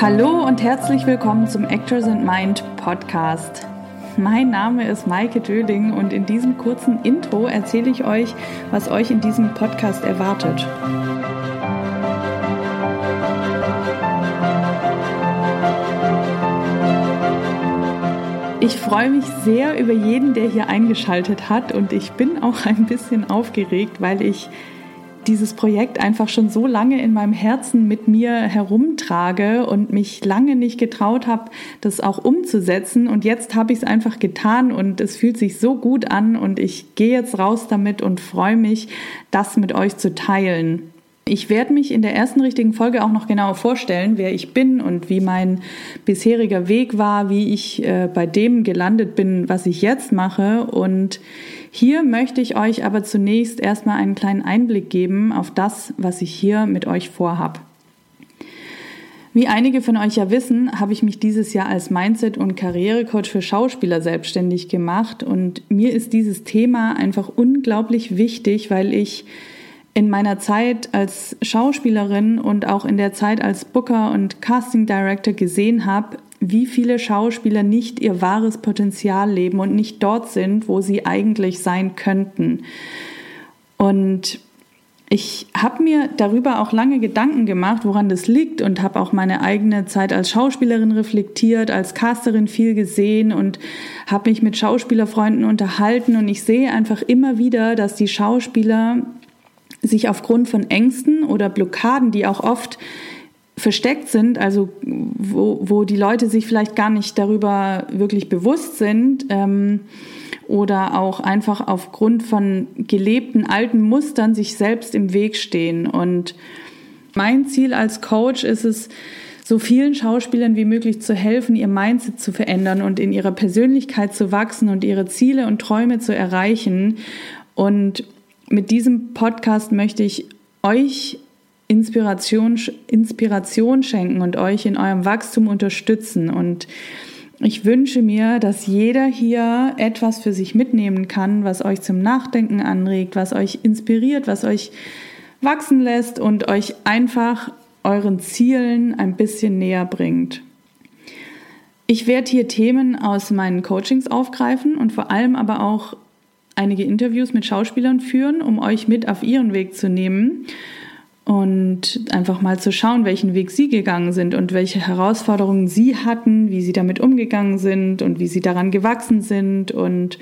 Hallo und herzlich willkommen zum Actors and Mind Podcast. Mein Name ist Maike Döling und in diesem kurzen Intro erzähle ich euch, was euch in diesem Podcast erwartet. Ich freue mich sehr über jeden, der hier eingeschaltet hat und ich bin auch ein bisschen aufgeregt, weil ich dieses Projekt einfach schon so lange in meinem Herzen mit mir herumtrage und mich lange nicht getraut habe, das auch umzusetzen. Und jetzt habe ich es einfach getan und es fühlt sich so gut an und ich gehe jetzt raus damit und freue mich, das mit euch zu teilen. Ich werde mich in der ersten richtigen Folge auch noch genauer vorstellen, wer ich bin und wie mein bisheriger Weg war, wie ich äh, bei dem gelandet bin, was ich jetzt mache. Und hier möchte ich euch aber zunächst erstmal einen kleinen Einblick geben auf das, was ich hier mit euch vorhab. Wie einige von euch ja wissen, habe ich mich dieses Jahr als Mindset- und Karrierecoach für Schauspieler selbstständig gemacht und mir ist dieses Thema einfach unglaublich wichtig, weil ich in meiner Zeit als Schauspielerin und auch in der Zeit als Booker und Casting Director gesehen habe, wie viele Schauspieler nicht ihr wahres Potenzial leben und nicht dort sind, wo sie eigentlich sein könnten. Und ich habe mir darüber auch lange Gedanken gemacht, woran das liegt und habe auch meine eigene Zeit als Schauspielerin reflektiert, als Casterin viel gesehen und habe mich mit Schauspielerfreunden unterhalten und ich sehe einfach immer wieder, dass die Schauspieler sich aufgrund von Ängsten oder Blockaden, die auch oft versteckt sind, also wo, wo die Leute sich vielleicht gar nicht darüber wirklich bewusst sind ähm, oder auch einfach aufgrund von gelebten alten Mustern sich selbst im Weg stehen. Und mein Ziel als Coach ist es, so vielen Schauspielern wie möglich zu helfen, ihr Mindset zu verändern und in ihrer Persönlichkeit zu wachsen und ihre Ziele und Träume zu erreichen. Und mit diesem Podcast möchte ich euch Inspiration, Inspiration schenken und euch in eurem Wachstum unterstützen. Und ich wünsche mir, dass jeder hier etwas für sich mitnehmen kann, was euch zum Nachdenken anregt, was euch inspiriert, was euch wachsen lässt und euch einfach euren Zielen ein bisschen näher bringt. Ich werde hier Themen aus meinen Coachings aufgreifen und vor allem aber auch einige Interviews mit Schauspielern führen, um euch mit auf ihren Weg zu nehmen und einfach mal zu schauen, welchen Weg sie gegangen sind und welche Herausforderungen sie hatten, wie sie damit umgegangen sind und wie sie daran gewachsen sind und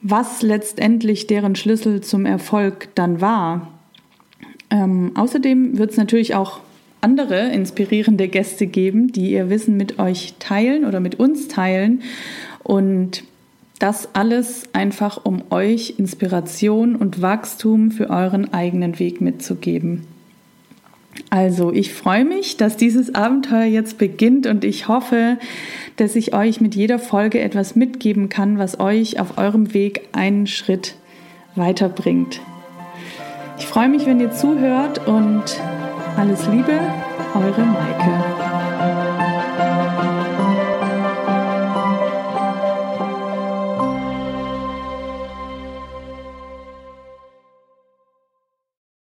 was letztendlich deren Schlüssel zum Erfolg dann war. Ähm, außerdem wird es natürlich auch andere inspirierende Gäste geben, die ihr Wissen mit euch teilen oder mit uns teilen. Und das alles einfach, um euch Inspiration und Wachstum für euren eigenen Weg mitzugeben. Also, ich freue mich, dass dieses Abenteuer jetzt beginnt und ich hoffe, dass ich euch mit jeder Folge etwas mitgeben kann, was euch auf eurem Weg einen Schritt weiterbringt. Ich freue mich, wenn ihr zuhört und alles Liebe, eure Maike.